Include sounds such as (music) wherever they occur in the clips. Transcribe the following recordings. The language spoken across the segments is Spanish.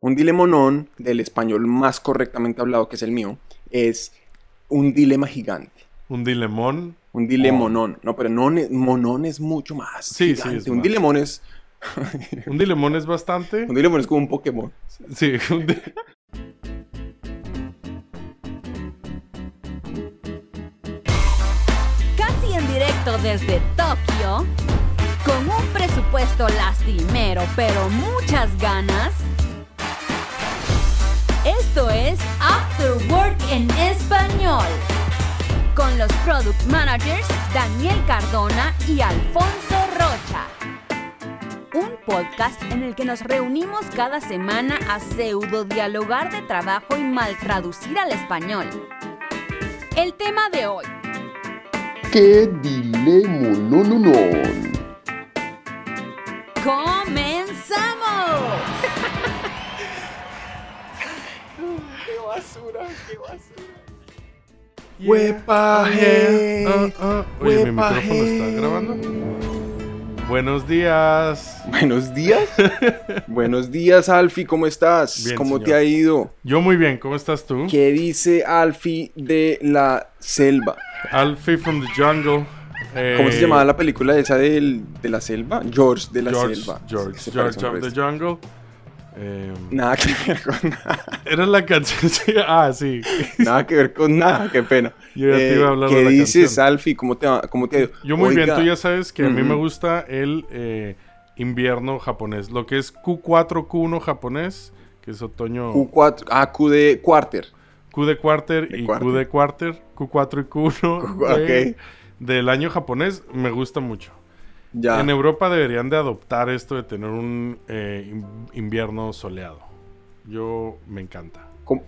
Un dilemonón, del español más correctamente hablado, que es el mío, es un dilema gigante. Un dilemón. Un dilemonón. No, pero no, monón es mucho más. Sí, sí, es Un más. dilemón es. Un dilemón es bastante. (laughs) Un dilemón es como un Pokémon. Sí, un di- Casi en directo desde Tokio, con un presupuesto lastimero pero muchas ganas. Esto es After Work en español, con los product managers Daniel Cardona y Alfonso Rocha. Un podcast en el que nos reunimos cada semana a pseudo dialogar de trabajo y mal traducir al español. El tema de hoy. ¡Qué dilema! No, no, no. ¡Comenzamos! ¡Huepaje! Ah, ah. Oye, mi micrófono está grabando. Buenos días. (laughs) Buenos días. Buenos días, Alfie. ¿Cómo estás? Bien, ¿Cómo señor. te ha ido? Yo muy bien, ¿cómo estás tú? ¿Qué dice Alfie de la selva? Alfie from the Jungle. Eh, ¿Cómo se llamaba la película esa del- de la selva? George de la George, selva. George, George of the. Jungle. Eh, Nada que ver con nada. era la canción. (laughs) ah, sí. Nada que ver con nada, qué pena. Eh, Yo ya te iba a hablar ¿Qué de la dices, canción. Alfie? ¿Cómo te, cómo te? Yo muy bien, Oiga, tú ya sabes que a mí me gusta el eh, invierno japonés. Lo que es Q4, Q1 japonés, que es otoño. Q4, ah, Q de quarter. Q de quarter De y quarter. Q de quarter, Q4 y Q1 (laughs) de- Ok. del año japonés me gusta mucho. Ya. En Europa deberían de adoptar esto de tener un eh, in- invierno soleado. Yo me encanta. ¿Cómo?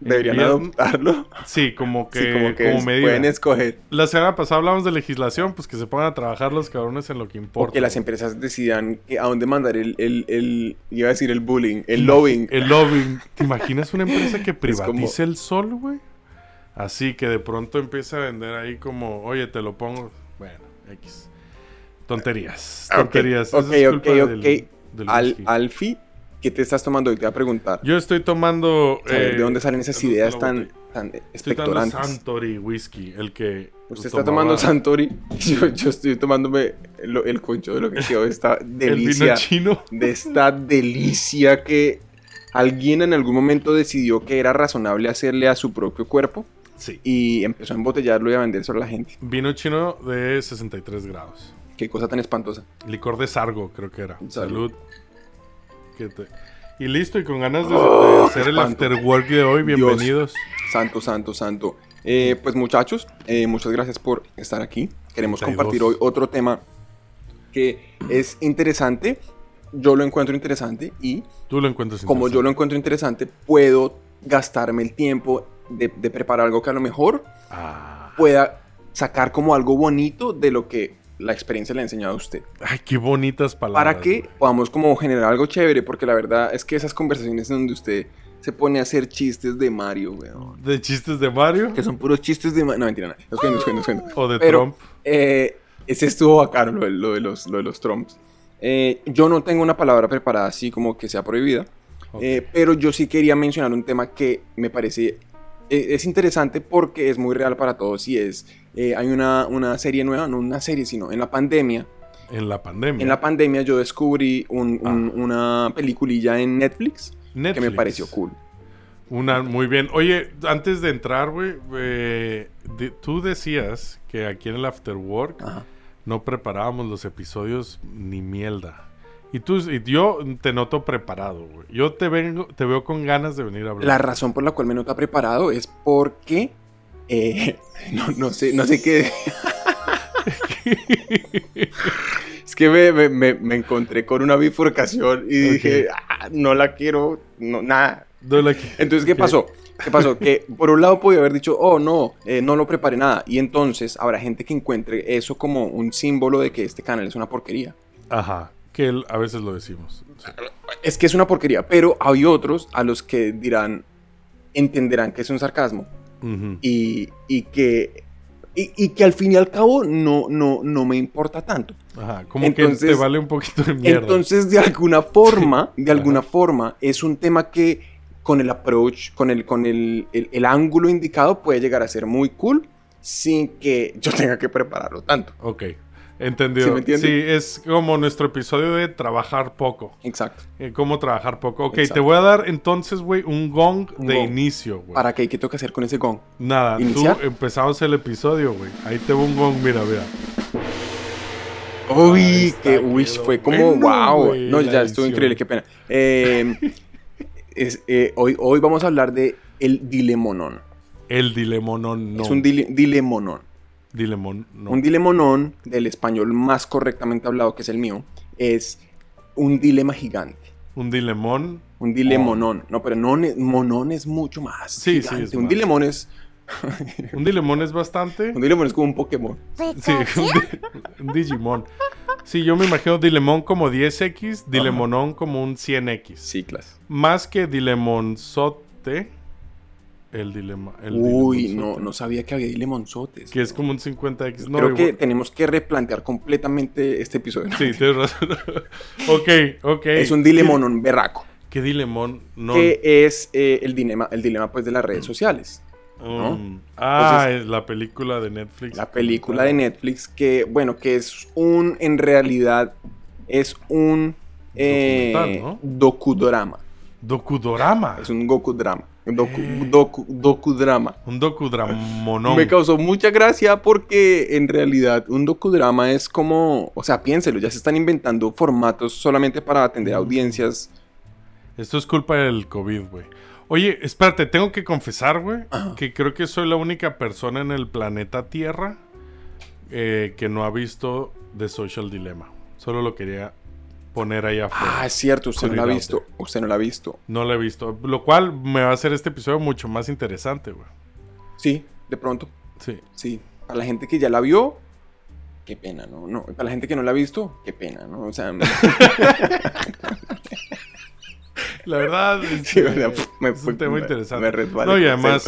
Deberían adoptarlo. (laughs) Sí, como que, sí, como que como es- medida. pueden escoger. La semana pasada hablamos de legislación, pues que se pongan a trabajar los cabrones en lo que importa. O que las empresas decidan a dónde mandar el, el, el- iba a decir el bullying, el lobbying. El lobbying. ¿Te imaginas una empresa que (laughs) privatice como- el sol, güey? Así que de pronto empieza a vender ahí como, oye, te lo pongo. Bueno, X. Tonterías. Ah, ok, Tonterías. Eso ok, es ok, ok. del- del Al. Alfie, ¿qué te estás tomando hoy? Te voy a preguntar. Yo estoy tomando. Eh, ¿De dónde salen esas ¿dónde ideas está tan, tan Estoy tomando expectorantes? Santori whisky, el que. Usted está tomaba- tomando Santori. (laughs) Yo, yo estoy tomándome lo- el concho de lo que quedó esta (laughs) El delicia. vino chino. (laughs) de esta delicia que alguien en algún momento decidió que era razonable hacerle a su propio cuerpo Sí. y empezó a embotellarlo y a vendérselo a la gente. Vino chino de 63 grados. Qué cosa tan espantosa. Licor de sargo, creo que era. Salud. Salud. ¿Qué te- Y listo, y con ganas de, Oh, de hacer el espanto. after work de hoy, Dios. bienvenidos. Santo, santo, santo. Eh, pues muchachos, eh, muchas gracias por estar aquí. Queremos 32. compartir hoy otro tema que es interesante. Yo lo encuentro interesante y Tú lo encuentras como yo lo interesante. encuentro interesante, puedo gastarme el tiempo de, de preparar algo que a lo mejor Ah. pueda sacar como algo bonito de lo que la experiencia le ha enseñado a usted. Ay, qué bonitas palabras. Para que podamos como generar algo chévere, porque la verdad es que esas conversaciones en donde usted se pone a hacer chistes de Mario, weón. De chistes de Mario Que son puros chistes de Mario. No, mentira, no. Los cuento, los cuento, los cuento. o de Pero, Trump. eh, ese estuvo bacano, lo lo de los, lo de los Trumps. Eh, yo no tengo una palabra preparada así como que sea prohibida. Eh, pero yo sí quería mencionar un tema que me parece es interesante porque es muy real para todos y es eh, hay una, una serie nueva, no una serie, sino en la pandemia. en la pandemia. En la pandemia yo descubrí un- un- una peliculilla en Netflix, que me pareció cool. Una, muy bien. Oye, antes de entrar, güey, eh, de- tú decías que aquí en el After Work Ajá. no preparábamos los episodios ni mierda. Y tú, y yo te noto preparado, güey. Yo te vengo, te veo con ganas de venir a hablar. La razón por la cual me nota preparado es porque eh, (laughs) no, no sé, no sé qué. (laughs) es que me, me- me- me encontré con una bifurcación y dije, "Ah, no la quiero, no, nada. No la que- Entonces, ¿qué pasó? ¿Qué pasó? Que por un lado podía haber dicho, oh no, eh, no lo preparé nada. Y entonces habrá gente que encuentre eso como un símbolo de que este canal es una porquería. Ajá. Que él- a veces lo decimos. Sí. Es que es una porquería, pero hay otros a los que dirán, entenderán que es un sarcasmo. Ujú. y, y que, y, y que al fin y al cabo no, no, no me importa tanto. Ajá, como que Entonces- te vale un poquito de mierda. Entonces, de alguna (laughs) forma, de alguna forma, es un tema que con el approach, con el, con el, el- el ángulo indicado puede llegar a ser muy cool sin que yo tenga que prepararlo tanto. Ok, entendido. ¿Sí me entiende? es como nuestro episodio de trabajar poco. Exacto. Eh, ¿Cómo trabajar poco? Ok, Exacto. te voy a dar entonces, güey, un gong Un de gong. inicio, güey. ¿Para qué? ¿Qué tengo que hacer con ese gong? Nada, ¿Iniciar? tú empezamos el episodio, güey. Ahí te va un gong, mira, mira. Uy, que uy, fue como bueno, wow. No, ya estuvo edición. increíble, qué pena. Eh, (laughs) es, eh, hoy, hoy vamos a hablar de el dilemonón. El dilemonón, no. Es un dile- dilemonón. Dilemon, no. Un dilemonón, del español más correctamente hablado, que es el mío, es un dilema gigante. Un dilemón. Un dilemonón. No, pero no, ne- monón es mucho más. Sí, sí, gigante. es Un más. dilemón es. Un dilemón es bastante. (laughs) Un dilemón es como un Pokémon. Sí, un, di- un Digimon. Sí, yo me imagino Dilemon como 10X, Dilemonón como un 100X. Ciclas. Más que Dilemonzote. El dilema. el Uy, no, no sabía que había dilemonzotes. Que es como un 50X. No, Creo que tenemos que replantear completamente este episodio. Sí, tienes razón. (laughs) ok, ok. Es un dilemonón berraco. ¿Qué dilemon? No. Que es eh, el dilema, el dilema pues de las redes sociales. ¿no? Um, ah, Entonces- es la película de Netflix. La película de Netflix que, bueno, que es un, en realidad, es un eh, ¿no? Es un Goku-drama. Un docu, Eh. docu- docudrama. Un docudramonón. Me causó mucha gracia porque en realidad un docudrama es como, o sea, piénselo, ya se están inventando formatos solamente para atender Mm. audiencias. Esto es culpa del COVID, güey. Oye, espérate, tengo que confesar, güey, que creo que soy la única persona en el planeta Tierra eh, que no ha visto The Social Dilemma. Solo lo quería poner ahí afuera. Ah, es cierto, usted no lo ha visto. Usted no lo ha visto. No lo he visto. Lo cual me va a hacer este episodio mucho más interesante, güey. Sí, de pronto. Sí. Sí. Para la gente que ya la vio, qué pena, ¿no? No, para la gente que no la ha visto, qué pena, ¿no? O sea, (laughs) La verdad, Sí, sea, me es fue- un tema me- interesante. me no, y además,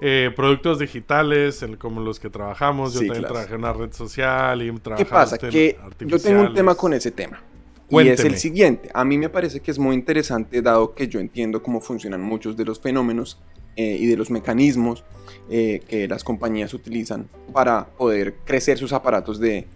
eh, productos digitales, el- como los que trabajamos. Yo Sí, también claro. trabajé en una red social y ¿Qué trabajaba pasa? Que yo tengo un tema con ese tema. Y es el siguiente. A mí me parece que es muy interesante, dado que yo entiendo cómo funcionan muchos de los fenómenos eh, y de los mecanismos eh, que las compañías utilizan para poder crecer sus aparatos de,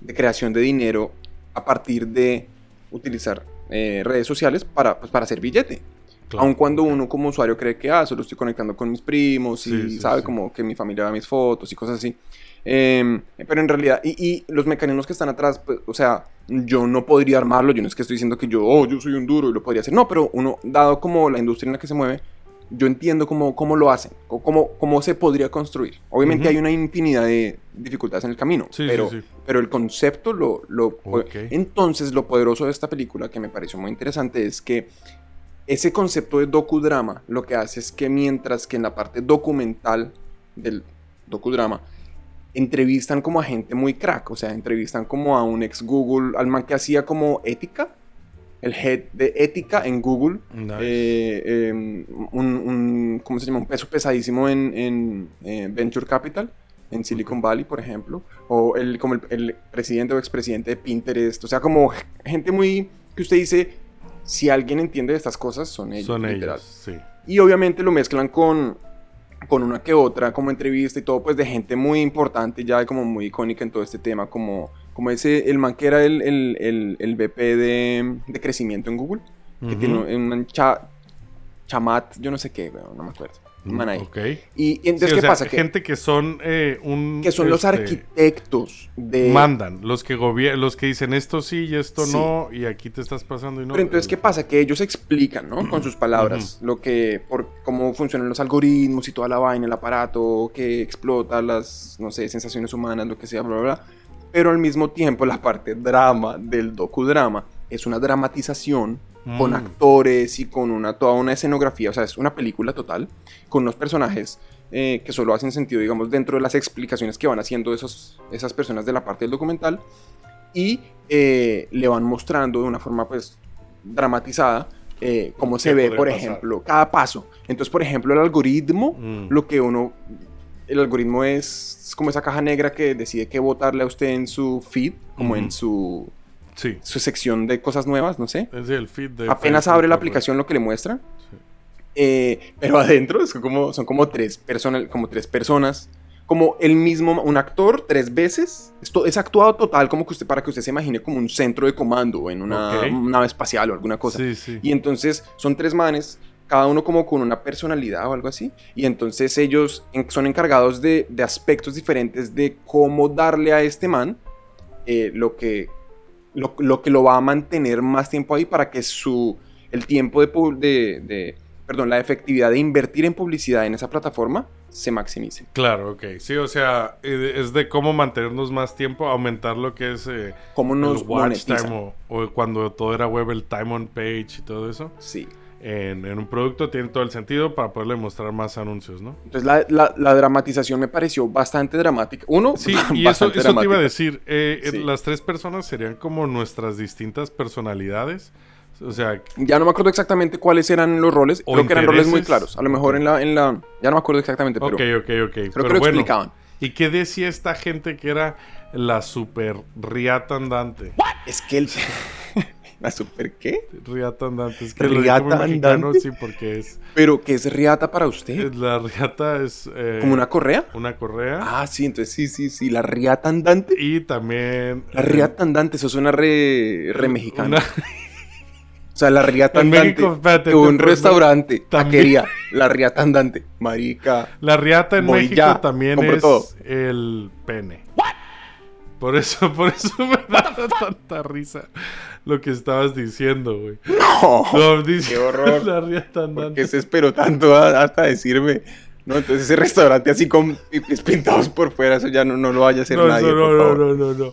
de creación de dinero a partir de utilizar eh, redes sociales para, pues, para hacer billete. Claro. Aun cuando uno como usuario cree que, ah, solo estoy conectando con mis primos y Sí, sí, sabe sí. como que mi familia ve mis fotos y cosas así. Em, pero en realidad, y, y los mecanismos que están atrás, pues, o sea, yo no podría armarlo, yo no es que estoy diciendo que yo, oh, yo soy un duro y lo podría hacer. No, pero uno, dado como la industria en la que se mueve, yo entiendo cómo, cómo lo hacen, o cómo, cómo se podría construir. Obviamente hay una infinidad de dificultades en el camino, Sí, pero, sí. pero el concepto lo... lo. Entonces, lo poderoso de esta película, que me pareció muy interesante, es que ese concepto de docudrama lo que hace es que mientras que en la parte documental del docudrama entrevistan como a gente muy crack, o sea, entrevistan como a un ex Google, al man que hacía como ética, el head de ética en Google, Nice. eh, eh, un, un- ¿cómo se llama? Un peso pesadísimo en, en, eh, Venture Capital, en Silicon Valley, por ejemplo, o el, como el, el presidente o expresidente de Pinterest, o sea, como gente muy, que usted dice, si alguien entiende de estas cosas, son ellos. Son literal. ellos, sí. Y obviamente lo mezclan con, con una que otra, como entrevista y todo, pues de gente muy importante, ya como muy icónica en todo este tema, como, como ese, el man que era el, el, el, el VP de, de crecimiento en Google, que tiene un, un cha- chamat, yo no sé qué, no me acuerdo. Un man ahí. Ok. Y, y entonces, Sí, ¿qué sea, pasa? Que, gente que son eh, un... que son los este, arquitectos de... Mandan, los que los que dicen esto sí y esto Sí. no, y aquí te estás pasando y no. Pero entonces, ¿qué pasa? Que ellos explican, ¿no? Con sus palabras, lo que, por cómo funcionan los algoritmos y toda la vaina, el aparato que explota las, no sé, sensaciones humanas, lo que sea, bla, bla, bla. Pero al mismo tiempo, la parte drama del docudrama es una dramatización con Mm. actores y con una, toda una escenografía, o sea, es una película total, con unos personajes eh, que solo hacen sentido, digamos, dentro de las explicaciones que van haciendo esos, esas personas de la parte del documental y eh, le van mostrando de una forma, pues, dramatizada eh, cómo se ¿Qué ve, por pasar? ejemplo, cada paso. Entonces, por ejemplo, el algoritmo, Mm. lo que uno el algoritmo es, como esa caja negra que decide qué votarle a usted en su feed, como en su, Sí. su sección de cosas nuevas, no sé. Es el feed de Apenas Facebook, abre la aplicación lo que le muestra. Sí. Eh, pero adentro son como, son como tres personas, como tres personas, como el mismo, un actor tres veces. Esto es actuado total, como que usted, para que usted se imagine como un centro de comando en una Ok. nave espacial o alguna cosa. Sí, sí. Y entonces son tres manes, cada uno como con una personalidad o algo así. Y entonces ellos en- son encargados de, de aspectos diferentes de cómo darle a este man eh, lo, que, lo, lo que lo va a mantener más tiempo ahí para que su, el tiempo de, de, de- perdón, la efectividad de invertir en publicidad en esa plataforma se maximice. Claro, ok. Sí, o sea, eh, es de cómo mantenernos más tiempo, aumentar lo que es eh, ¿Cómo nos el watch time o, o cuando todo era web, el time on page y todo eso. Sí. En, en un producto tiene todo el sentido para poderle mostrar más anuncios, ¿no? Entonces la, la- la dramatización me pareció bastante dramática. Uno, Sí, (laughs) y eso, eso te iba a decir. eh, eh, Sí. Las tres personas serían como nuestras distintas personalidades. O sea, Ya no me acuerdo exactamente cuáles eran los roles. Creo que eran roles muy claros. A lo mejor en la, en la. Ya no me acuerdo exactamente, pero ok, creo ok, ok. que Pero lo bueno, explicaban. ¿y qué decía esta gente que era la super riata andante? Es que el. (laughs) ¿La super qué? Riata andante. Es que ¿Riata mexicano, andante? sí, porque es... Pero que es riata para usted. La riata es... eh, ¿Como una correa? Una correa. Ah, sí, entonces sí, sí, sí. La riata andante. Y también... La riata andante, eso suena re, re mexicano. Una- O sea, la riata En andante. México, espérate, que un te- restaurante, taquería, la riata andante. Marica. La riata en México ya, también es todo. el pene. Por eso, por eso me da tanta risa lo que estabas diciendo, güey. No. No, dice Qué horror. La riata ¿Por andante. qué se esperó tanto a- hasta decirme? No, entonces ese restaurante así con pintados por fuera, eso ya no, no lo vaya a hacer No, nadie, eso por no, no, no, no, no.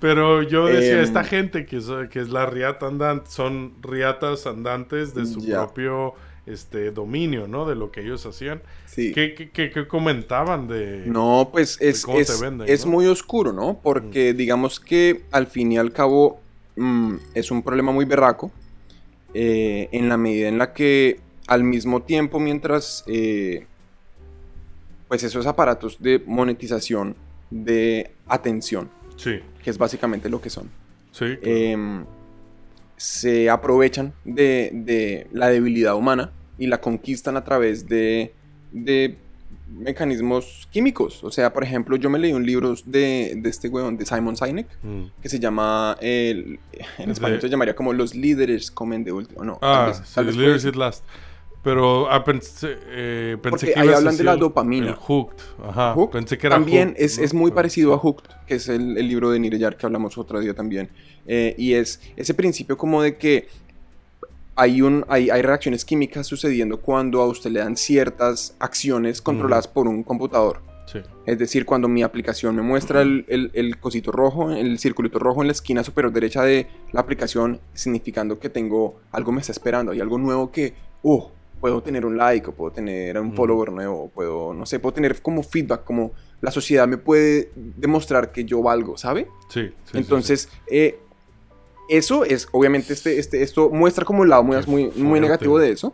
Pero yo decía, Em, esta gente que es, que es la riata andante, son riatas andantes de su Ya. propio este, dominio, ¿no? De lo que ellos hacían. Sí. ¿Qué, qué, qué- qué comentaban de...? No, pues es, cómo es, venden, es ¿no? muy oscuro, ¿no? Porque digamos que al fin y al cabo mm, es un problema muy berraco eh, en la medida en la que al mismo tiempo mientras eh, pues esos aparatos de monetización de atención, Sí, que es básicamente lo que son, sí. em, se aprovechan de, de la debilidad humana y la conquistan a través de, de mecanismos químicos. O sea, por ejemplo, yo me leí un libro de, de este weón, de Simon Sinek, Mm. que se llama, el- en español se llamaría como Los líderes comen de último. No, tal Ah, vez- tal vez Leaders ese. Eat Last. Pero ah, pensé, eh, pensé Porque que ahí hablan de la dopamina. El Hooked. Ajá. Hooked Pensé que era también Hooked, es, ¿no? es muy parecido a. Hooked, que es el, el libro de Nireyar que hablamos otro día también. Eh, y es ese principio como de que hay, un, hay, hay reacciones químicas sucediendo cuando a usted le dan ciertas acciones controladas por un computador. Sí. Es decir, cuando mi aplicación me muestra el, el- el cosito rojo, el circulito rojo en la esquina superior derecha de la aplicación, significando que tengo algo me está esperando, hay algo nuevo que, uh, puedo tener un like, o puedo tener un follower nuevo, o puedo, no sé, puedo tener como feedback, como la sociedad me puede demostrar que yo valgo, ¿sabe? Sí, sí, sí, Entonces, eh, eso es, obviamente, este, este, esto muestra como el lado muy, muy, muy negativo de eso.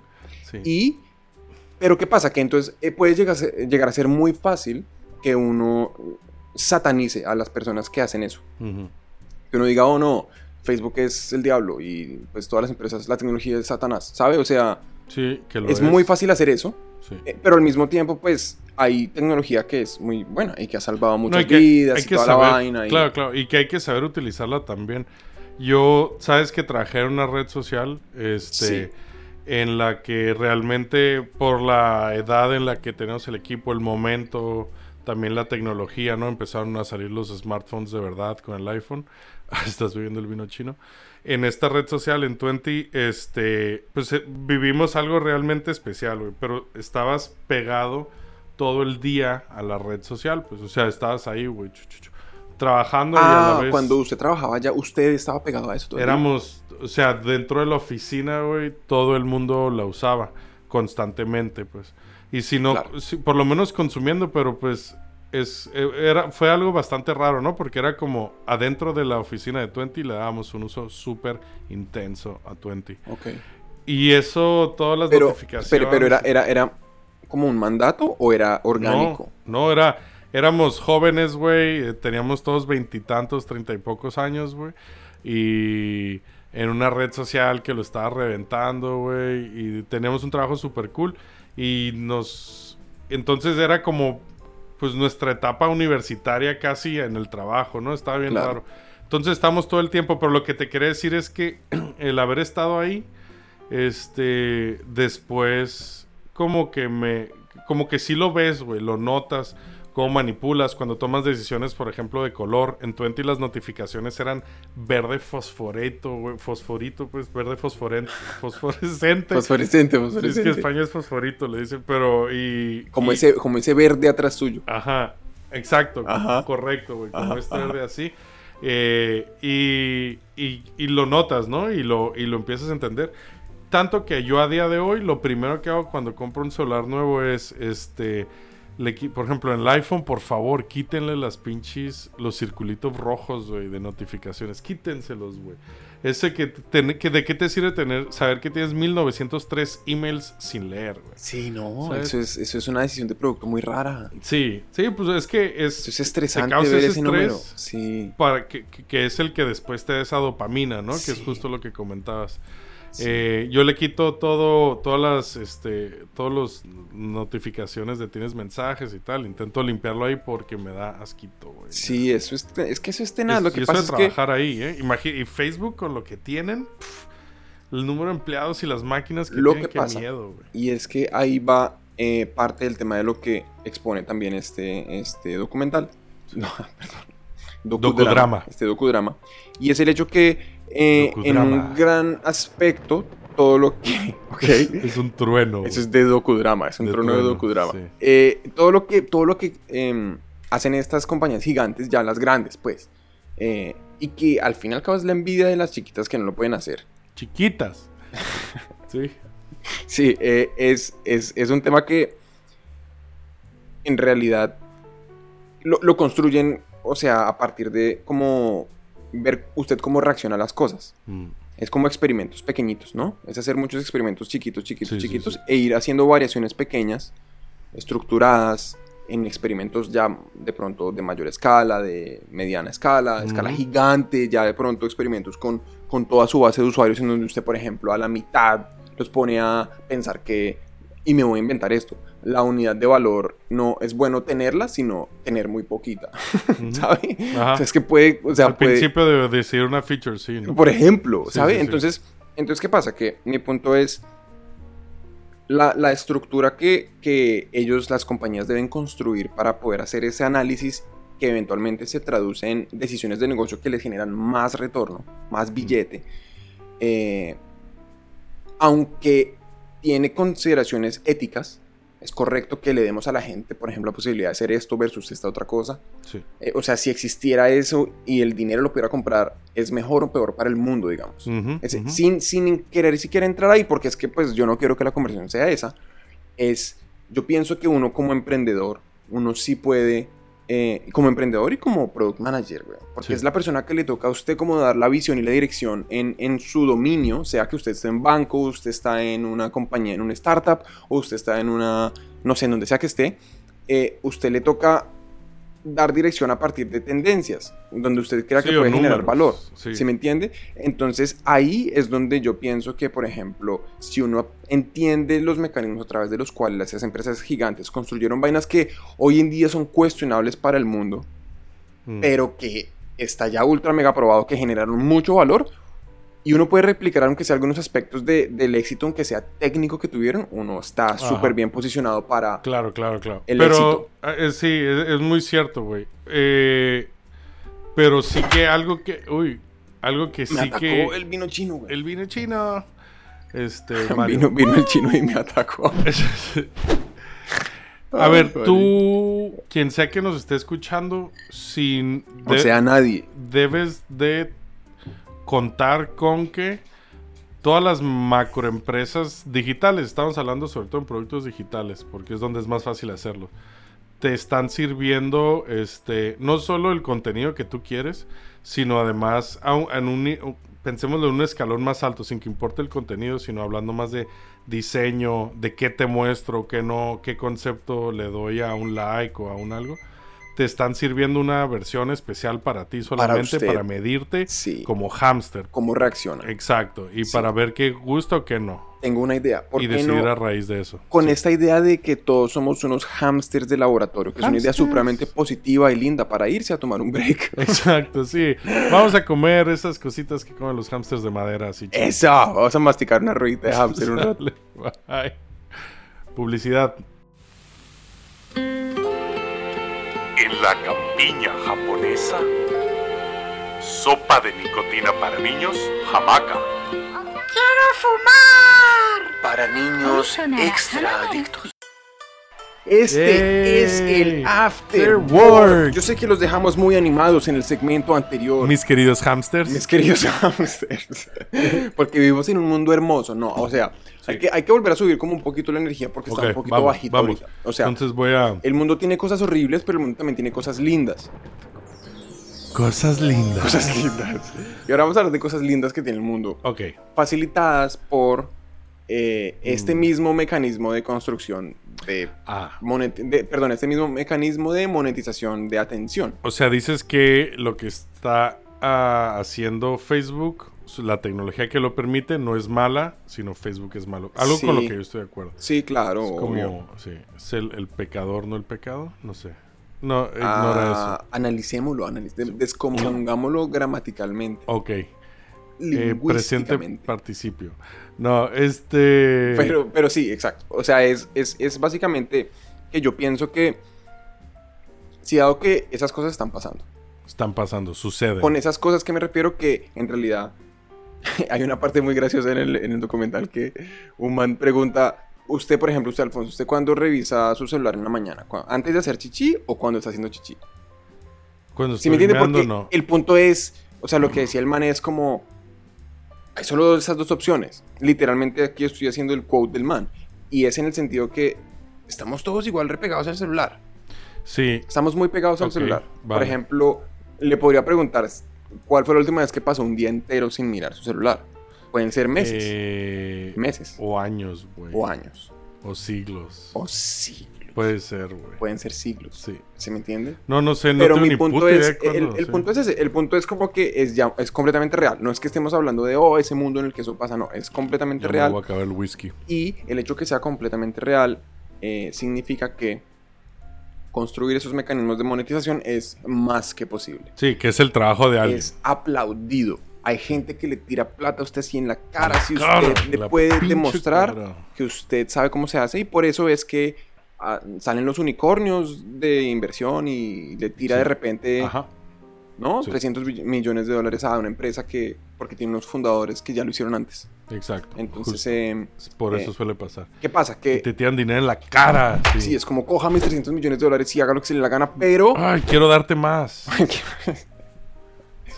sí. Y, pero ¿qué pasa? Que entonces eh, puede llegar a, ser, llegar a ser muy fácil que uno satanice a las personas que hacen eso. Que uno diga, oh no, Facebook es el diablo y pues todas las empresas, la tecnología es Satanás, ¿sabe? O sea, Sí, que lo es muy fácil hacer eso, Sí. eh, pero al mismo tiempo pues hay tecnología que es muy buena y que ha salvado No, muchas y que vidas y toda saber- la vaina. y- Claro, claro. Y que hay que saber utilizarla también. Yo, sabes que trabajé en una red social, este, Sí. en la que realmente por la edad en la que tenemos el equipo, el momento, también la tecnología, ¿no? Empezaron a salir los smartphones de verdad con el iPhone. (laughs) Estás bebiendo el vino chino. En esta red social, en 20, este, pues eh, vivimos algo realmente especial, güey. Pero estabas pegado todo el día a la red social, pues, o sea, estabas ahí, güey, chu, trabajando y a la Ah, vez cuando usted trabajaba ya, usted estaba pegado a eso. éramos, o sea, dentro de la oficina, güey, todo el mundo la usaba constantemente, pues. Y si no, Claro. si- por lo menos consumiendo, pero pues es eh, era fue algo bastante raro, ¿no? Porque era como adentro de la oficina de Twenty le dábamos un uso súper intenso a Twenty. Ok. Y eso, todas las Pero, notificaciones. pero, pero era, era, era, como un mandato o era orgánico? No, no era, éramos jóvenes, güey, eh, teníamos todos veintitantos, treinta y pocos años, güey, y en una red social que lo estaba reventando, güey, y teníamos un trabajo súper cool, y nos, entonces era como, pues nuestra etapa universitaria casi en el trabajo, ¿no? Estaba bien Claro. raro. Entonces estamos todo el tiempo, pero lo que te quería decir es que (clears throat) el haber estado ahí, este, después, como que me, como que sí lo ves, güey, lo notas, cómo manipulas, cuando tomas decisiones, por ejemplo, de color. En Twenty las notificaciones eran verde fosforeto, güey, fosforito, pues, verde fosforen- fosforescente. Fosforescente, Sí, es que fosforescente. España es fosforito, le dicen, pero y... como, y- ese, como ese verde atrás suyo. Ajá, exacto, Ajá. correcto, güey, como Ajá, este ajá. verde así. Eh, y, y- y lo notas, ¿no? Y lo, y lo empiezas a entender. Tanto que yo a día de hoy, lo primero que hago cuando compro un celular nuevo es, este, le por ejemplo, en el iPhone, por favor, quítenle las pinches, los circulitos rojos, güey, de notificaciones. Quítenselos, güey. Ese que, ten- que, ¿de qué te sirve tener, saber que tienes 1903 emails sin leer, güey? Sí, no, ¿Sabes? eso es, eso es una decisión de producto muy rara. Sí, sí, pues es que es... Eso es estresante causa ver ese número. estrés. Sí. para que, que- es el que después te da esa dopamina, ¿no? Que es justo lo que comentabas. Sí. Eh, yo le quito todo, todas las, este, todos los notificaciones de tienes mensajes y tal. Intento limpiarlo ahí porque me da asquito, güey. Sí, eso es, es que eso es tenaz. Es- Lo y que eso pasa de es que trabajar ahí, ¿eh? Y Facebook con lo que tienen, el número de empleados y las máquinas que Lo tienen, que qué pasa. miedo, güey. Y es que ahí va eh, parte del tema de lo que expone también este, este documental. (laughs) No, perdón. Docudrama. Este docudrama. Y es el hecho que eh, en un gran aspecto, todo lo que... (laughs) Es un trueno. Eso es de docudrama, es un De trono de trueno, docudrama. sí. Eh, todo lo que, todo lo que em, hacen estas compañías gigantes, ya las grandes, pues, eh, y que al fin y al cabo es la envidia de las chiquitas que no lo pueden hacer. Chiquitas. (laughs) sí. Sí, es, es, es un tema que en realidad lo, lo construyen, o sea, a partir de cómo ver usted cómo reacciona a las cosas. Mm. Es como experimentos pequeñitos, ¿no? Es hacer muchos experimentos chiquitos, chiquitos, Sí, chiquitos sí. e ir haciendo variaciones pequeñas, estructuradas, en experimentos ya de pronto de mayor escala, de mediana escala, escala gigante, ya de pronto experimentos con, con toda su base de usuarios en donde usted, por ejemplo, a la mitad los pone a pensar que, y me voy a inventar esto, la unidad de valor no es bueno tenerla, sino tener muy poquita. (laughs) ¿sabe? Ajá. O sea, es que puede, o sea, Al puede, principio de decir una feature, sí, ¿no? por ejemplo, Sí, ¿sabe? sí, sí. Entonces, entonces, ¿qué pasa? Que mi punto es la, la estructura que, que ellos, las compañías, deben construir para poder hacer ese análisis que eventualmente se traduce en decisiones de negocio que les generan más retorno, más billete. Eh, aunque tiene consideraciones éticas, es correcto que le demos a la gente, por ejemplo, la posibilidad de hacer esto versus esta otra cosa. Sí. Eh, o sea, si existiera eso y el dinero lo pudiera comprar, ¿es mejor o peor para el mundo, digamos? Ujú, Es- ujú. sin, sin querer siquiera entrar ahí, porque es que pues yo no quiero que la conversación sea esa, es, yo pienso que uno como emprendedor, uno sí puede, eh, como emprendedor y como product manager, güey, porque Sí. es la persona que le toca a usted como dar la visión y la dirección en, en su dominio, sea que usted esté en banco, usted está en una compañía, en una startup, o usted está en una, no sé, en donde sea que esté, eh, usted le toca dar dirección a partir de tendencias, donde usted crea Sí, que puede generar valor. sí. ¿Sí me entiende? Entonces ahí es donde yo pienso que, por ejemplo, si uno entiende los mecanismos a través de los cuales esas empresas gigantes construyeron vainas que hoy en día son cuestionables para el mundo, Mm. pero que está ya ultra mega probado que generaron mucho valor, y uno puede replicar, aunque sea algunos aspectos de- del éxito, aunque sea técnico que tuvieron, uno está súper bien posicionado para... Claro, claro, claro. El pero éxito. eh, sí, es, es muy cierto, güey. Eh, pero sí que algo que, uy, algo que Me sí atacó que el vino chino, güey. el vino chino, este. (laughs) Vino, vino el chino y me atacó. (laughs) A ver, tú, quien sea que nos esté escuchando, sin O sea, nadie. debes de contar con que todas las macroempresas digitales, estamos hablando sobre todo en productos digitales, porque es donde es más fácil hacerlo, te están sirviendo este no solo el contenido que tú quieres, sino además en un pensémoslo en un escalón más alto, sin que importe el contenido, sino hablando más de diseño, de qué te muestro, qué no, qué concepto le doy a un like o a un algo. Te están sirviendo una versión especial para ti solamente para, medirte Sí. como hámster. ¿Cómo reacciona? Exacto. Y Sí. para ver qué gusta o qué no. Tengo una idea. ¿Por Y qué decidir no? a raíz de eso. Con Sí. esta idea de que todos somos unos hámsters de laboratorio, que es una idea Hámsters. supremamente positiva y linda para irse a tomar un break. (laughs) Exacto, sí. Vamos a comer esas cositas que comen los hámsters de madera así. Eso, vamos a masticar una ruedita de hámster. un (laughs) rato. Bye. Publicidad. La campiña japonesa, sopa de nicotina para niños, hamaca. Para niños extra adictos. Este Yay. es el After Work. Yo sé que los dejamos muy animados en el segmento anterior. Mis queridos hamsters. Mis queridos (laughs) hamsters. Porque vivimos en un mundo hermoso, ¿no? O sea, hay, que, hay que volver a subir como un poquito la energía porque está un poquito vamos, bajito vamos. ahorita. O sea, Entonces voy a... el mundo tiene cosas horribles, pero el mundo también tiene cosas lindas. Cosas lindas. Cosas lindas. Y ahora vamos a hablar de cosas lindas que tiene el mundo. Ok. Facilitadas por eh, este mismo mecanismo de construcción de, Ah. de- Perdón, este mismo mecanismo de monetización de atención. O sea, dices que lo que está ah, haciendo Facebook, la tecnología que lo permite, no es mala, sino Facebook es malo. Algo con lo que yo estoy de acuerdo. Sí, claro. Es obvio. como, sí, es el, el pecador, no el pecado, no sé. No, ignora Ah, analicémoslo, analiz- de- descompongámoslo gramaticalmente, eso. Ok. Eh, presente participio. No, este... pero, pero sí, exacto. O sea, es, es, es básicamente que yo pienso que si dado que esas cosas están pasando, Están pasando, sucede. con esas cosas que me refiero que en realidad (laughs) hay una parte muy graciosa en el, en el documental que un man pregunta, usted por ejemplo, usted Alfonso, ¿usted cuándo revisa su celular en la mañana? ¿Cu- ¿Antes de hacer chichi o cuando está haciendo chichi? Cuando ¿Sí me estoy entiende? Porque no. el punto es, o sea, lo que decía el man es como, hay solo esas dos opciones. Literalmente aquí estoy haciendo el quote del man. Y es en el sentido que estamos todos igual repegados al celular. Sí, Estamos muy pegados al celular. Por ejemplo, le podría preguntar cuál fue la última vez que pasó un día entero sin mirar su celular. Pueden ser meses, eh, meses o años, güey. o años O siglos. o siglos. Puede ser, güey. Pueden ser siglos. Sí. ¿Se me entiende? No, no sé, no Pero tengo mi ni punto puta idea es, de el, el sí. punto es ese, el punto es como que es ya es completamente real. No es que estemos hablando de oh ese mundo en el que eso pasa, no, es completamente Ya me real. voy a acabar el whisky. Y el hecho que sea completamente real eh, significa que construir esos mecanismos de monetización es más que posible. Sí, que es el trabajo de alguien. Es aplaudido. Hay gente que le tira plata a usted así en la cara si Cara, usted le la puede demostrar cara. que usted sabe cómo se hace y por eso es que salen los unicornios de inversión y le tira Sí. de repente Ajá. ¿no? Sí. 300 bill- millones de dólares a una empresa que, porque tiene unos fundadores que ya lo hicieron antes. Exacto. Entonces, eh, Por eh, eso suele pasar. ¿qué pasa? Y Que te tiran dinero en la cara. Sí. sí, es como coja mis 300 millones de dólares y haga lo que se le la gana, pero Ay, quiero darte más. (laughs)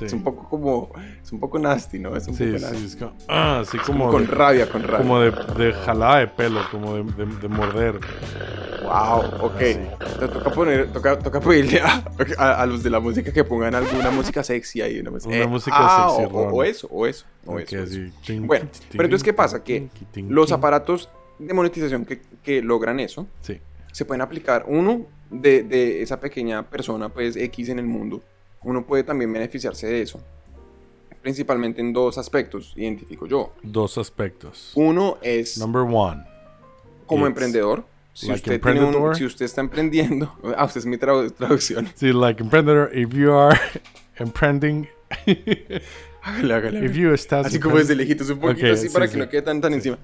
Sí. es un poco como, es un poco nasty, ¿no? Es un Sí, poco sí, nasty. es como, ah, así como, con de, rabia, con rabia. como de, de jalada de pelo, como de, de- de morder. Wow, ok. Toca poner, toca, toca pedirle a, a- a los de la música que pongan alguna música sexy ahí. Una, música- Una música ah, sexy, o, o eso, o eso, o Ok, eso, así, Bueno, pero entonces, ¿qué pasa? Que Los aparatos de monetización que, que logran eso Sí. se pueden aplicar, uno, de, de esa pequeña persona, pues X en el mundo, uno puede también beneficiarse de eso. Principalmente en dos aspectos, identifico yo. Dos aspectos. Uno es Number one. como emprendedor. Si, like usted tiene un- emprendedor. si usted está emprendiendo, (laughs) ah, usted es mi tradu- traducción. Sí, like emprendedor, if you are (laughs) emprending, (laughs) Hágale, hágale, if you estás Así como desde lejitos, un poquito Ok, así sí, para sí. que no quede tan, tan encima.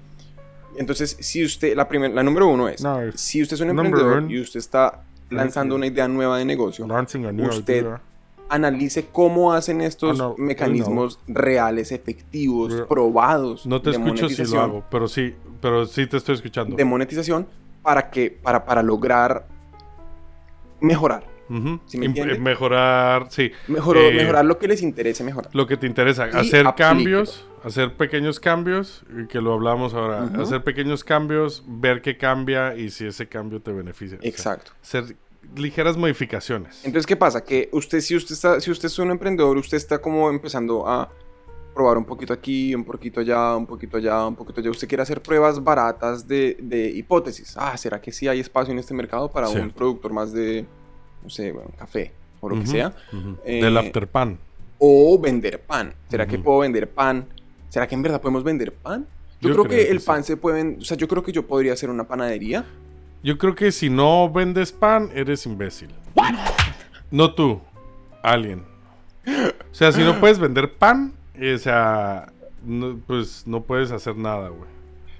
Entonces, si usted, la, primer, la número uno es, No, si usted es un emprendedor one. y usted está lanzando una idea nueva de negocio, launching a new usted idea. Analice cómo hacen estos Oh, no, mecanismos reales, efectivos, probados No te de escucho si lo hago, pero sí, pero sí te estoy escuchando. de monetización para que para, para lograr mejorar. ¿Sí me Im- entiende? Mejorar, sí. Eh, mejorar lo que les interese mejorar. Lo que te interesa, Y hacer aplíquelo. cambios, hacer pequeños cambios, que lo hablamos ahora, hacer pequeños cambios, ver qué cambia y si ese cambio te beneficia. O sea, Exacto. Ligeras modificaciones. Entonces, ¿qué pasa? Que usted, si usted está, si usted es un emprendedor, usted está como empezando a probar un poquito aquí, un poquito allá, un poquito allá, un poquito allá. Usted quiere hacer pruebas baratas de, de hipótesis. Ah, ¿será que sí hay espacio en este mercado para Sí. un productor más de, no sé, bueno, café o lo que sea? Eh, Del afterpan. O vender pan. ¿Será que puedo vender pan? ¿Será que en verdad podemos vender pan? Yo, Yo creo, creo que que el sí. pan se puede vender. O sea, yo creo que yo podría hacer una panadería. Yo creo que si no vendes pan, eres imbécil. No tú, alguien. O sea, si no puedes vender pan, eh, o sea, no- pues no puedes hacer nada, güey.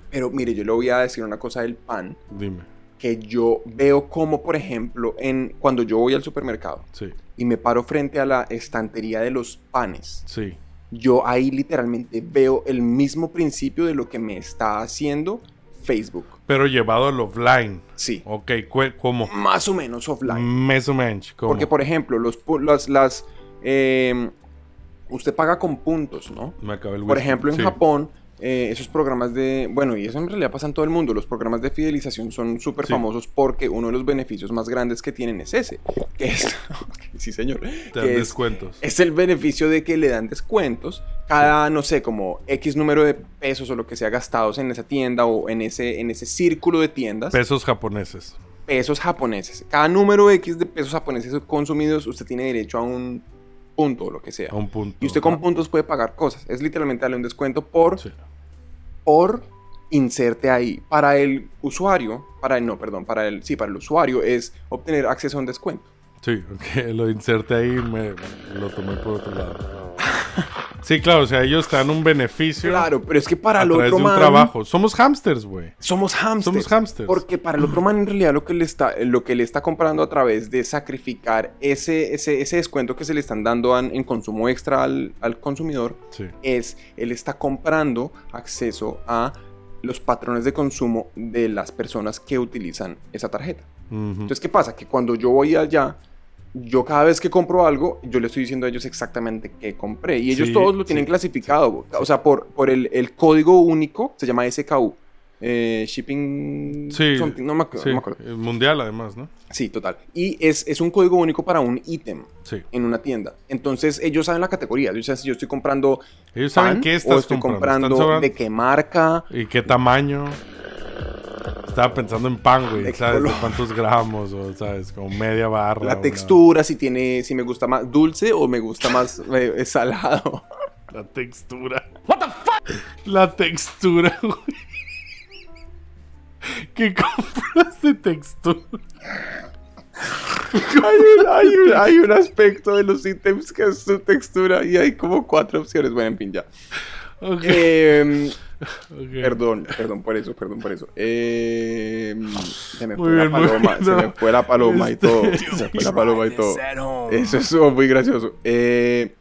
Pero mire, yo le voy a decir una cosa del pan. Dime. Que yo veo como, por ejemplo, en, cuando yo voy al supermercado Sí, y me paro frente a la estantería de los panes. sí. yo ahí literalmente veo el mismo principio de lo que me está haciendo Facebook. Pero llevado al offline. Sí. Ok, ¿cómo? Más o menos offline. Mes o menos. ¿cómo? Porque, por ejemplo, los, las... las eh, usted paga con puntos, ¿no? Me acabé el Por ejemplo, en Sí. Japón, eh, esos programas de... Bueno, y eso en realidad pasa en todo el mundo. Los programas de fidelización son súper Sí. famosos porque uno de los beneficios más grandes que tienen es ese. Que es... (laughs) sí, señor. Te dan es- descuentos. es el beneficio de que le dan descuentos cada, no sé, como X número de pesos o lo que sea gastados en esa tienda o en ese, en ese círculo de tiendas, Pesos japoneses. pesos japoneses. Cada número X de pesos japoneses consumidos, usted tiene derecho a un punto o lo que sea. Un punto. Y usted con puntos puede pagar cosas. Es literalmente darle un descuento por, Sí. por inserte ahí. Para el usuario, para el, no, perdón, para el, sí, para el usuario es obtener acceso a un descuento. Sí, (laughs) ok, lo inserté ahí me lo tomé por otro lado. (laughs) Sí, claro, o sea, ellos te dan un beneficio Claro, pero es que para a el otro de un man, trabajo. Somos hamsters, güey. Somos hamsters. Somos hamsters. Porque para el otro man en realidad lo que le está, lo que le está comprando a través de sacrificar ese, ese, ese descuento que se le están dando an- en consumo extra al, al consumidor Sí. es, él está comprando acceso a los patrones de consumo de las personas que utilizan esa tarjeta. Entonces, ¿qué pasa? Que cuando yo voy allá, yo cada vez que compro algo, yo le estoy diciendo a ellos exactamente qué compré. Y ellos Sí, todos lo tienen sí, clasificado. O sea, por, por el, el código único, se llama SKU. eh, shipping... Sí, something, no me, acuerdo, sí, no me acuerdo. eh, mundial además, ¿no? Sí, total. Y es, es un código único para un ítem en una tienda. Entonces, ellos saben la categoría. Ellos saben si yo estoy comprando Ellos saben qué o estás estoy comprando. comprando, de qué marca. ¿Y qué tamaño? Estaba pensando en pan, güey. ¿De qué ¿Sabes? De cuántos gramos, o sabes, como media barra. La una- textura, si tiene, si me gusta más dulce o me gusta más (laughs) eh, salado. La textura. What the fuck? La textura, (laughs) güey. ¿Qué compras de textura? hay, un, hay, un, hay un aspecto de los ítems que es su textura y hay como cuatro opciones. Bueno, en fin, ya. Em, perdón, perdón por eso, perdón por eso. Em, se me fue bien, la paloma, bien, se no. me fue la paloma y Este- todo. Se me fue la paloma y todo. Eso estuvo muy gracioso. Eh,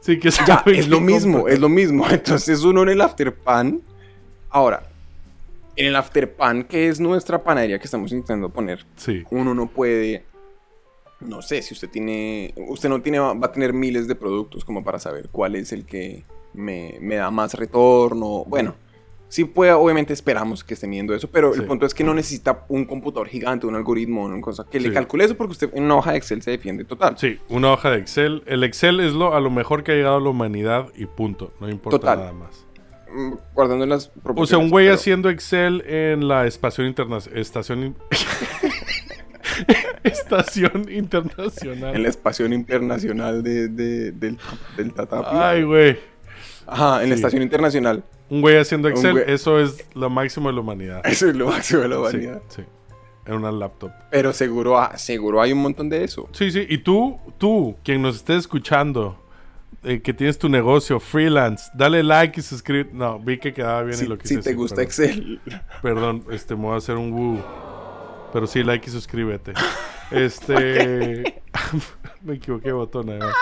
Sí, que ya, saben es lo mismo, es lo mismo. Entonces uno en el afterpan. Ahora, en el afterpan, que es nuestra panadería que estamos intentando poner, Sí. uno no puede. No sé, si usted tiene. Usted no tiene. Va a tener miles de productos como para saber cuál es el que me, me da más retorno. Bueno, sí puede, obviamente esperamos que esté viendo eso, pero Sí. el punto es que no necesita un computador gigante, un algoritmo, una cosa que le calcule eso porque usted en una hoja de Excel se defiende total. Sí, una hoja de Excel. El Excel es lo, a lo mejor que ha llegado a la humanidad y punto. No importa Total. nada más. Mm, Guardando las O sea, proporciones. un güey pero- haciendo Excel en la estación internacional. Estación. in- (laughs) estación internacional. En la estación internacional de, de- del, del Tatapia. Ay, güey. Ajá, en la Sí. estación internacional. Un güey haciendo Excel, güey- eso es lo máximo de la humanidad. (laughs) Eso es lo máximo de la Sí, humanidad. sí. En una laptop. Pero seguro, seguro hay un montón de eso. Sí, sí. Y tú, tú, quien nos esté escuchando, eh, que tienes tu negocio freelance, dale like y suscríbete. No, vi que quedaba bien Si, y lo quise si te decir, gusta perdón. Excel. Perdón, este, me voy a hacer un woo. Pero sí, like y suscríbete. (laughs) Este. (laughs) me equivoqué botón, además.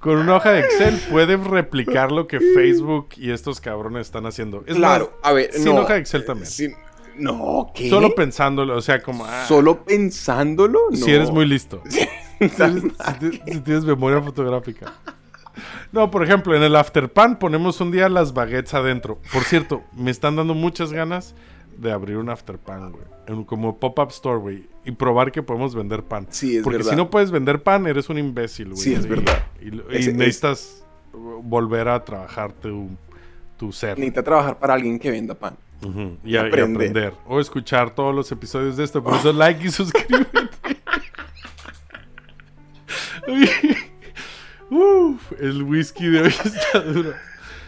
Con una hoja de Excel puedes replicar lo que Facebook y estos cabrones están haciendo. Es claro, más, a ver, sin no. hoja de Excel también. sin- no, ¿qué? Solo pensándolo, o sea, como. ah, ¿Solo pensándolo? No. Si eres muy listo. (laughs) Si, eres- si ti- si tienes memoria fotográfica. No, por ejemplo, en el Afterpan ponemos un día las baguettes adentro. Por cierto, me están dando muchas ganas de abrir un Afterpan, güey. En- Como pop-up store, güey. Y probar que podemos vender pan. Sí, es Porque verdad. si no puedes vender pan, eres un imbécil, güey. Sí, es Y- verdad. Y, necesitas volver a trabajar tu, tu ser. Necesita trabajar para alguien que venda pan. Y, a- y aprender. aprender. O escuchar todos los episodios de esto. Por eso (laughs) like y suscríbete. (laughs) Uf, el whisky de hoy está duro.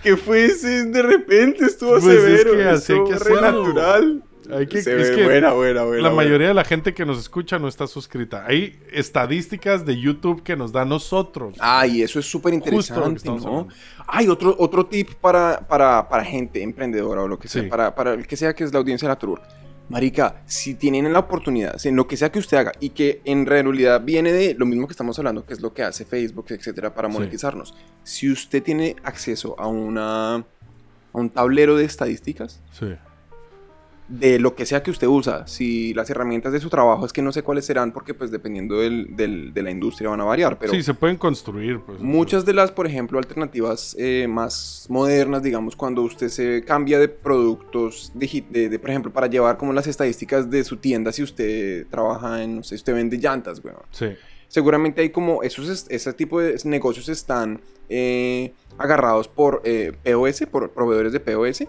¿Qué fue ese? De repente estuvo Pues es severo. que así hay que re natural. Hay que- Se es ve que buena, buena, buena. La mayoría de la gente que nos escucha no está suscrita. Hay estadísticas de YouTube que nos da nosotros. Ay, eso es súper que interesante, ¿no? Hay otro, otro tip para, para, para gente emprendedora o lo que sea, Sí. para, para el que sea que es la audiencia de la. Marica, si tienen la oportunidad, en lo que sea que usted haga y que en realidad viene de lo mismo que estamos hablando, que es lo que hace Facebook, etcétera, para Sí. monetizarnos. Si usted tiene acceso a una a un tablero de estadísticas Sí. De lo que sea que usted usa, si las herramientas de su trabajo es que no sé cuáles serán porque pues dependiendo del- del- de la industria van a variar, pero sí, se pueden construir. Pues, Muchas de las, por ejemplo, alternativas eh, más modernas, digamos, cuando usted se cambia de productos, de, de, por ejemplo, para llevar como las estadísticas de su tienda, si usted trabaja en, no sé, usted vende llantas, weón. Sí. Seguramente hay como, esos, es- ese tipo de negocios están eh, agarrados por eh, POS, por proveedores de POS,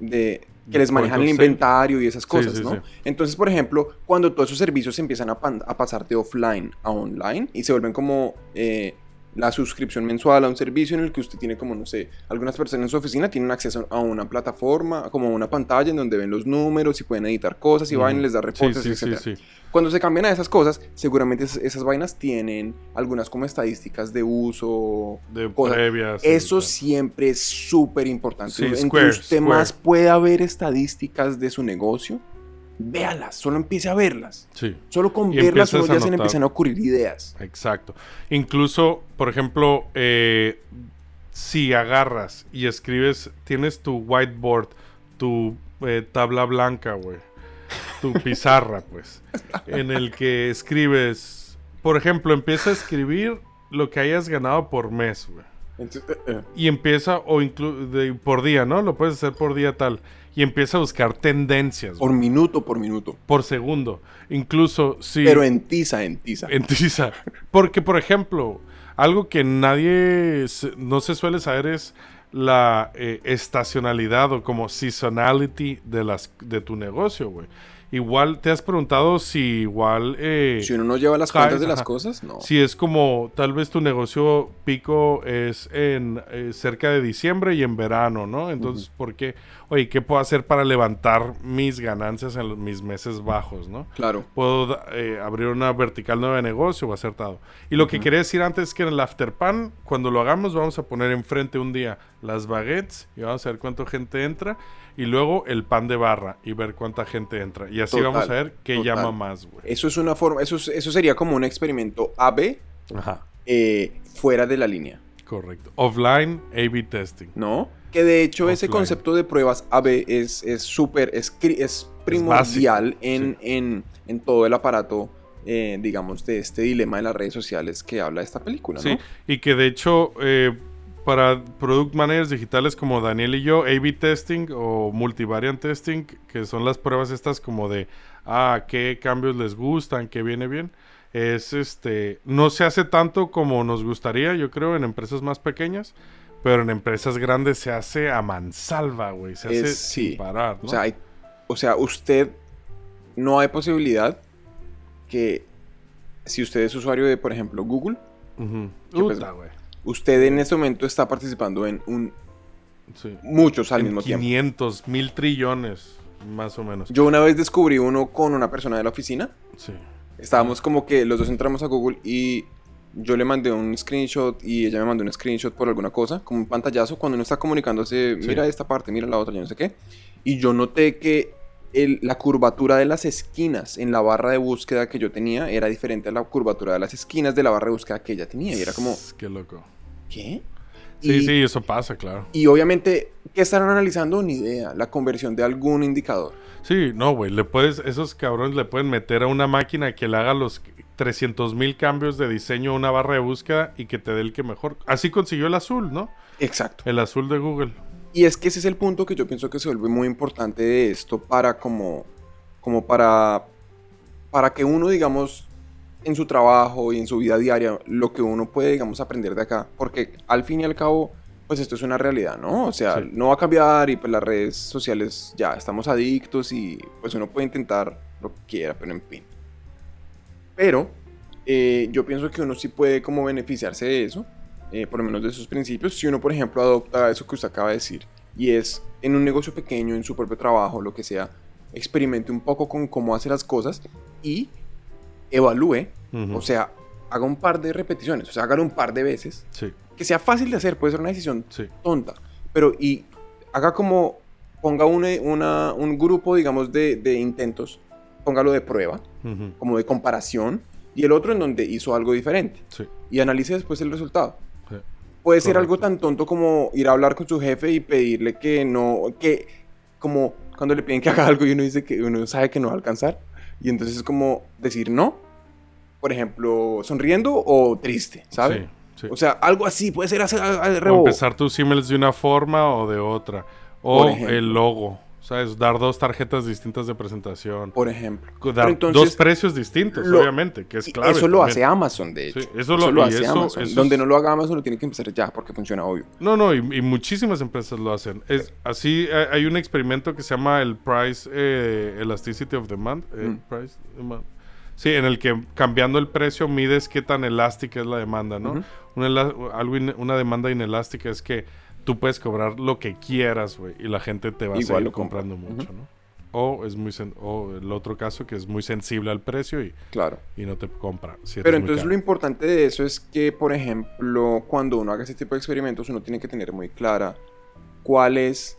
de, que les manejan el inventario y esas cosas, sí, ¿no? sí. Entonces, por ejemplo, cuando todos esos servicios se empiezan a, a pasar de offline a online y se vuelven como eh, la suscripción mensual a un servicio en el que usted tiene como, no sé, algunas personas en su oficina tienen acceso a una plataforma, como a una pantalla en donde ven los números y pueden editar cosas y Ujú. vainas, les da reportes, sí, sí, etc. sí. Cuando se cambian a esas cosas, seguramente es- esas vainas tienen algunas como estadísticas de uso, De cosas. previas. y Eso siempre es súper importante. Entre Square, usted Square. más pueda ver estadísticas de su negocio, véalas, solo empiece a verlas. Sí. Solo con Y verlas uno ya se le empiezan a ocurrir ideas. Exacto. Incluso, por ejemplo, eh, si agarras y escribes, tienes tu whiteboard, tu eh, tabla blanca, güey, tu (laughs) pizarra, pues, en el que escribes, por ejemplo, empieza a escribir lo que hayas ganado por mes, güey. Eh, Y empieza, o inclu- de- por día, ¿no? Lo puedes hacer por día tal. Y empieza a buscar tendencias, por güey, minuto por minuto. por segundo. Incluso si... Pero en tiza, en tiza. En tiza. Porque, por ejemplo, algo que nadie no se suele saber es la eh, estacionalidad o como seasonality de las de tu negocio, güey. Igual te has preguntado si igual eh, Si uno no lleva las cuentas de las cosas, no. si es como tal vez tu negocio pico es en eh, cerca de diciembre y en verano, ¿no? Entonces, ¿por qué? Oye, ¿qué puedo hacer para levantar mis ganancias en los- mis meses bajos, ¿no? Claro. puedo eh, abrir una vertical nueva de negocio o acertado. Y lo que quería decir antes es que en el afterpan, cuando lo hagamos, vamos a poner enfrente un día las baguettes y vamos a ver cuánta gente entra. Y luego el pan de barra y ver cuánta gente entra. Y así Total, vamos a ver qué total. llama más, güey. Eso es una forma, eso, es- eso sería como un experimento AB Ajá, eh, fuera de la línea, correcto. Offline A-B testing. ¿no? Que de hecho ese concepto de pruebas AB es es súper, es, cri- es primordial en, en, en todo el aparato, eh, digamos, de este dilema de las redes sociales que habla esta película, ¿no? Sí, y que de hecho, eh, para product managers digitales como Daniel y yo, A-B testing o multivariant testing, que son las pruebas estas como de, ah, qué cambios les gustan, qué viene bien, es este, no se hace tanto como nos gustaría, yo creo, en empresas más pequeñas, pero en empresas grandes se hace a mansalva, güey, se hace sí. sin parar, ¿no? O sea, hay- o sea, usted no hay posibilidad que si usted es usuario de, por ejemplo, Google, pues, Puta, güey. Usted en este momento está participando en un, Sí. muchos al En mismo tiempo. 500, mil trillones, más o menos. Yo una vez descubrí uno con una persona de la oficina. Sí. Estábamos como que los dos entramos a Google y yo le mandé un screenshot y ella me mandó un screenshot por alguna cosa, como un pantallazo, cuando uno está comunicándose, Sí. mira esta parte, mira la otra, yo no sé qué. Y yo noté que el- la curvatura de las esquinas en la barra de búsqueda que yo tenía era diferente a la curvatura de las esquinas de la barra de búsqueda que ella tenía. Y era como, Qué loco. ¿qué? Sí, Y- sí, eso pasa, claro. Y obviamente, ¿qué estarán analizando? Ni idea. La conversión de algún indicador. Sí, no, güey, le puedes, esos cabrones le pueden meter a una máquina que le haga los 300 mil cambios de diseño a una barra de búsqueda y que te dé el que mejor. Así consiguió el azul, ¿no? Exacto. El azul de Google. Y es que ese es el punto que yo pienso que se vuelve muy importante de esto para como, como para, para que uno, digamos, en su trabajo y en su vida diaria lo que uno puede, digamos, aprender de acá. Porque al fin y al cabo, pues esto es una realidad, ¿no? O sea, Sí. no va a cambiar y pues las redes sociales ya estamos adictos y pues uno puede intentar lo que quiera, pero en fin. Pero eh, yo pienso que uno sí puede como beneficiarse de eso, eh, por lo menos de esos principios, si uno, por ejemplo, adopta eso que usted acaba de decir, y es en un negocio pequeño, en su propio trabajo, lo que sea, experimente un poco con cómo hace las cosas y evalúe, Ujú. o sea, haga un par de repeticiones, o sea, hágalo un par de veces, Sí, que sea fácil de hacer, puede ser una decisión sí. tonta, pero y haga como, ponga una, una- un grupo, digamos, de, de intentos, póngalo de prueba, Ujú. como de comparación, y el otro en donde hizo algo diferente, Sí. y analice después el resultado. Puede ser algo tan tonto como ir a hablar con su jefe y pedirle que no, que como cuando le piden que (laughs) haga algo y uno dice que uno sabe que no va a alcanzar, y entonces es como decir no, por ejemplo, sonriendo o triste, ¿sabe? Sí, sí. O sea, algo así, puede ser hacer O rebo. empezar tus emails de una forma o de otra. O el logo. ¿Sabes? Dar dos tarjetas distintas de presentación. por ejemplo. Dar entonces, dos precios distintos, lo- obviamente, que es clave. eso lo también. hace Amazon, de hecho. Sí, eso lo- y hace eso- Amazon. eso Donde es- no lo haga Amazon lo tiene que empezar ya, porque funciona obvio. No, no, y, y muchísimas empresas lo hacen. Es así, hay un experimento que se llama el Price eh, Elasticity of Demand. eh, Mm. price Demand. Sí, en el que cambiando el precio mides qué tan elástica es la demanda, ¿no? Una, ela- algo in- una demanda inelástica es que tú puedes cobrar lo que quieras, güey, y la gente te va a Igual seguir lo compra. comprando mucho. ¿no? O es muy sen- o el otro caso que es muy sensible al precio y, Claro. y no te compra. si Pero entonces lo importante de eso es que, por ejemplo, cuando uno haga ese tipo de experimentos, uno tiene que tener muy clara cuál es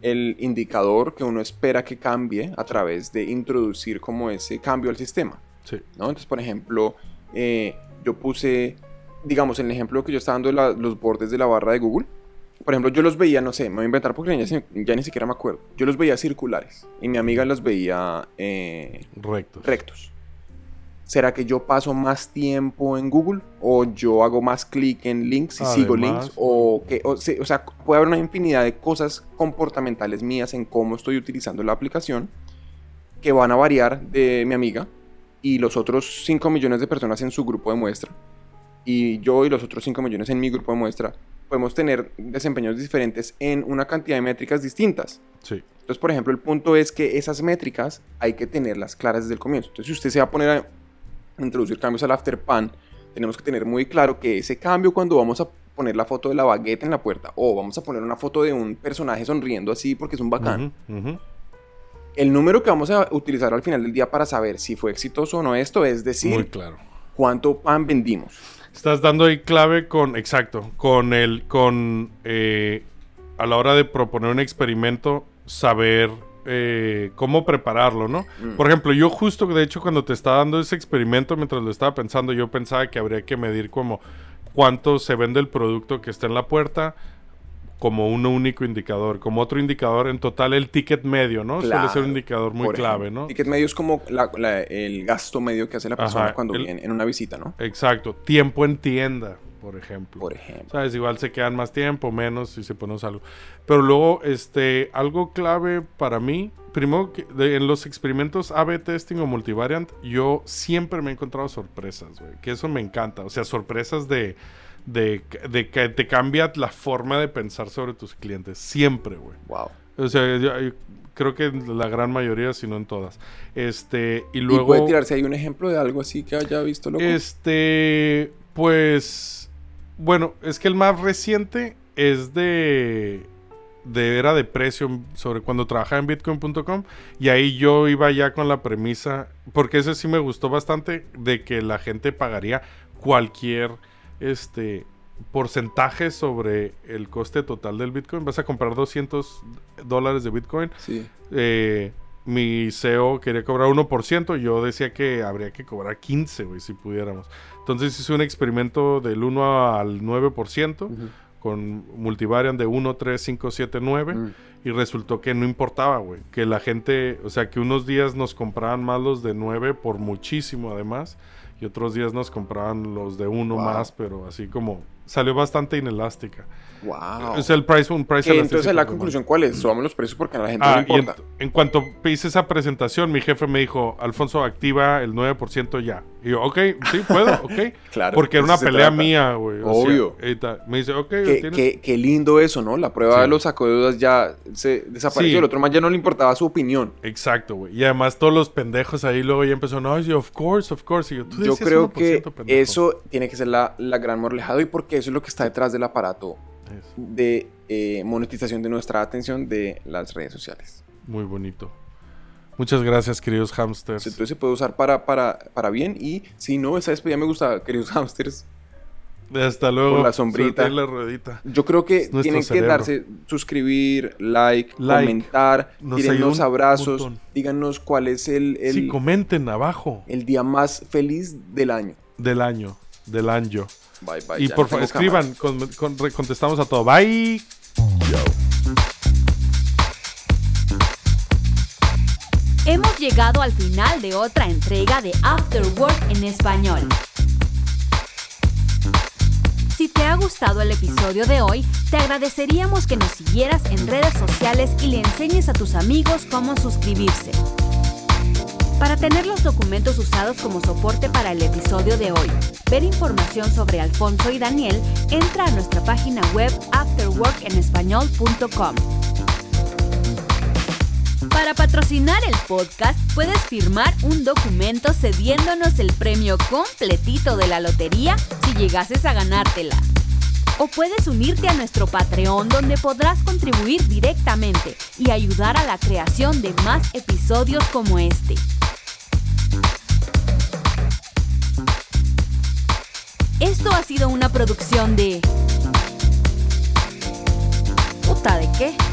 el indicador que uno espera que cambie a través de introducir como ese cambio al sistema. Sí. ¿no? Entonces, por ejemplo, eh, yo puse, digamos, en el ejemplo que yo estaba dando de la- los bordes de la barra de Google. Por ejemplo, yo los veía, no sé, me voy a inventar porque ya, ni siquiera me acuerdo. Yo los veía circulares y mi amiga los veía eh, Rectos. rectos. ¿Será que yo paso más tiempo en Google? ¿O yo hago más clic en links y sigo links? ¿O, que, o, se- o sea, puede haber una infinidad de cosas comportamentales mías en cómo estoy utilizando la aplicación que van a variar de mi amiga y los otros 5 millones de personas en su grupo de muestra. Y yo y los otros 5 millones en mi grupo de muestra podemos tener desempeños diferentes en una cantidad de métricas distintas. Sí. Entonces, por ejemplo, el punto es que esas métricas hay que tenerlas claras desde el comienzo. Entonces, si usted se va a poner a introducir cambios al afterpan, tenemos que tener muy claro que ese cambio cuando vamos a poner la foto de la baguette en la puerta o vamos a poner una foto de un personaje sonriendo así porque es un bacán, Ujú, ujú. el número que vamos a utilizar al final del día para saber si fue exitoso o no esto es decir Muy claro. cuánto pan vendimos. Estás dando ahí clave con, exacto, con el, con, eh, a la hora de proponer un experimento, saber eh, cómo prepararlo, ¿no? Mm. Por ejemplo, yo justo, de hecho, cuando te estaba dando ese experimento, mientras lo estaba pensando, yo pensaba que habría que medir como cuánto se vende el producto que está en la puerta como un único indicador, como otro indicador en total el ticket medio, ¿no? Suele ser Claro, un indicador muy clave, ejemplo, ¿no? Ticket medio es como la- la- el gasto medio que hace la persona Ajá, cuando el- viene en una visita, ¿no? Exacto, tiempo en tienda, por ejemplo. Por ejemplo. ¿Sabes? Igual se quedan más tiempo, menos si se ponemos algo. Pero luego, este, algo clave para mí, primero, que de- en los experimentos A-B testing o multivariant, yo siempre me he encontrado sorpresas, güey. Que eso me encanta. O sea, sorpresas de, de, de que te cambia la forma de pensar sobre tus clientes. Siempre, güey. Wow. O sea, yo, yo creo que en la gran mayoría, si no en todas. Este, y ¿Y luego... puede tirarse ahí un ejemplo de algo así que haya visto loco? Este, pues, bueno, es que el más reciente es de, de era de precio sobre cuando trabajaba en bitcoin.com y ahí yo iba ya con la premisa, porque ese sí me gustó bastante, de que la gente pagaría cualquier, este, porcentaje sobre el coste total del bitcoin. Vas a comprar 200 dólares de bitcoin Sí. eh, mi CEO quería cobrar 1%, yo decía que habría que cobrar 15, güey, si pudiéramos. Entonces hice un experimento del 1 al 9% Ujú. con multivariant de 1, 3, 5, 7, 9 Mm. y resultó que no importaba, güey, que la gente, o sea, que unos días nos compraban más los de 9 por muchísimo además y otros días nos compraban los de 1 Wow. más, pero así como salió bastante inelástica. Wow. Es el price, un price entonces la por conclusión, ¿cuál es? Subamos los precios porque a la gente Ah, no en, importa. en cuanto hice esa presentación, mi jefe me dijo, Alfonso, activa el 9% ya. Y yo, ok, sí, puedo, ok. (laughs) Claro, Porque era una pelea trata. mía, güey. o sea, Obvio. me dice, ok, Qué, qué- qué lindo eso, ¿no? La prueba Sí. de los sacudeudas ya se desapareció. Sí. El otro más ya no le importaba su opinión. Exacto, güey. Y además todos los pendejos ahí luego ya empezó, no, sí, of course, of course. Y yo, "Tú Yo creo que 1%, pendejo". eso tiene que ser la, la gran morlejada y eso es lo que está detrás del aparato Eso, de eh, monetización de nuestra atención de las redes sociales. Muy bonito. Muchas gracias, queridos hamsters. Entonces se puede usar para, para, para bien y si no, esa despedida me gusta, queridos (laughs) hamsters. Hasta luego. Con la sombrita. La ruedita. Yo creo que tienen que darse, suscribir, like, Like. comentar, Nos tírennos abrazos, montón. díganos cuál es el, el, Sí, comenten abajo el día más feliz del año. del año. Del año. Bye, bye. y ya por no favor, escriban. con- contestamos a todo. Bye. Hemos llegado al final de otra entrega de After Work en español. Si te ha gustado el episodio de hoy, te agradeceríamos que nos siguieras en redes sociales y le enseñes a tus amigos cómo suscribirse. Para tener los documentos usados como soporte para el episodio de hoy, ver información sobre Alfonso y Daniel, entra a nuestra página web afterworkenespañol.com. Para patrocinar el podcast, puedes firmar un documento cediéndonos el premio completito de la lotería si llegases a ganártela. O puedes unirte a nuestro Patreon donde podrás contribuir directamente y ayudar a la creación de más episodios como este. Esto ha sido una producción de... ¿Puta de qué?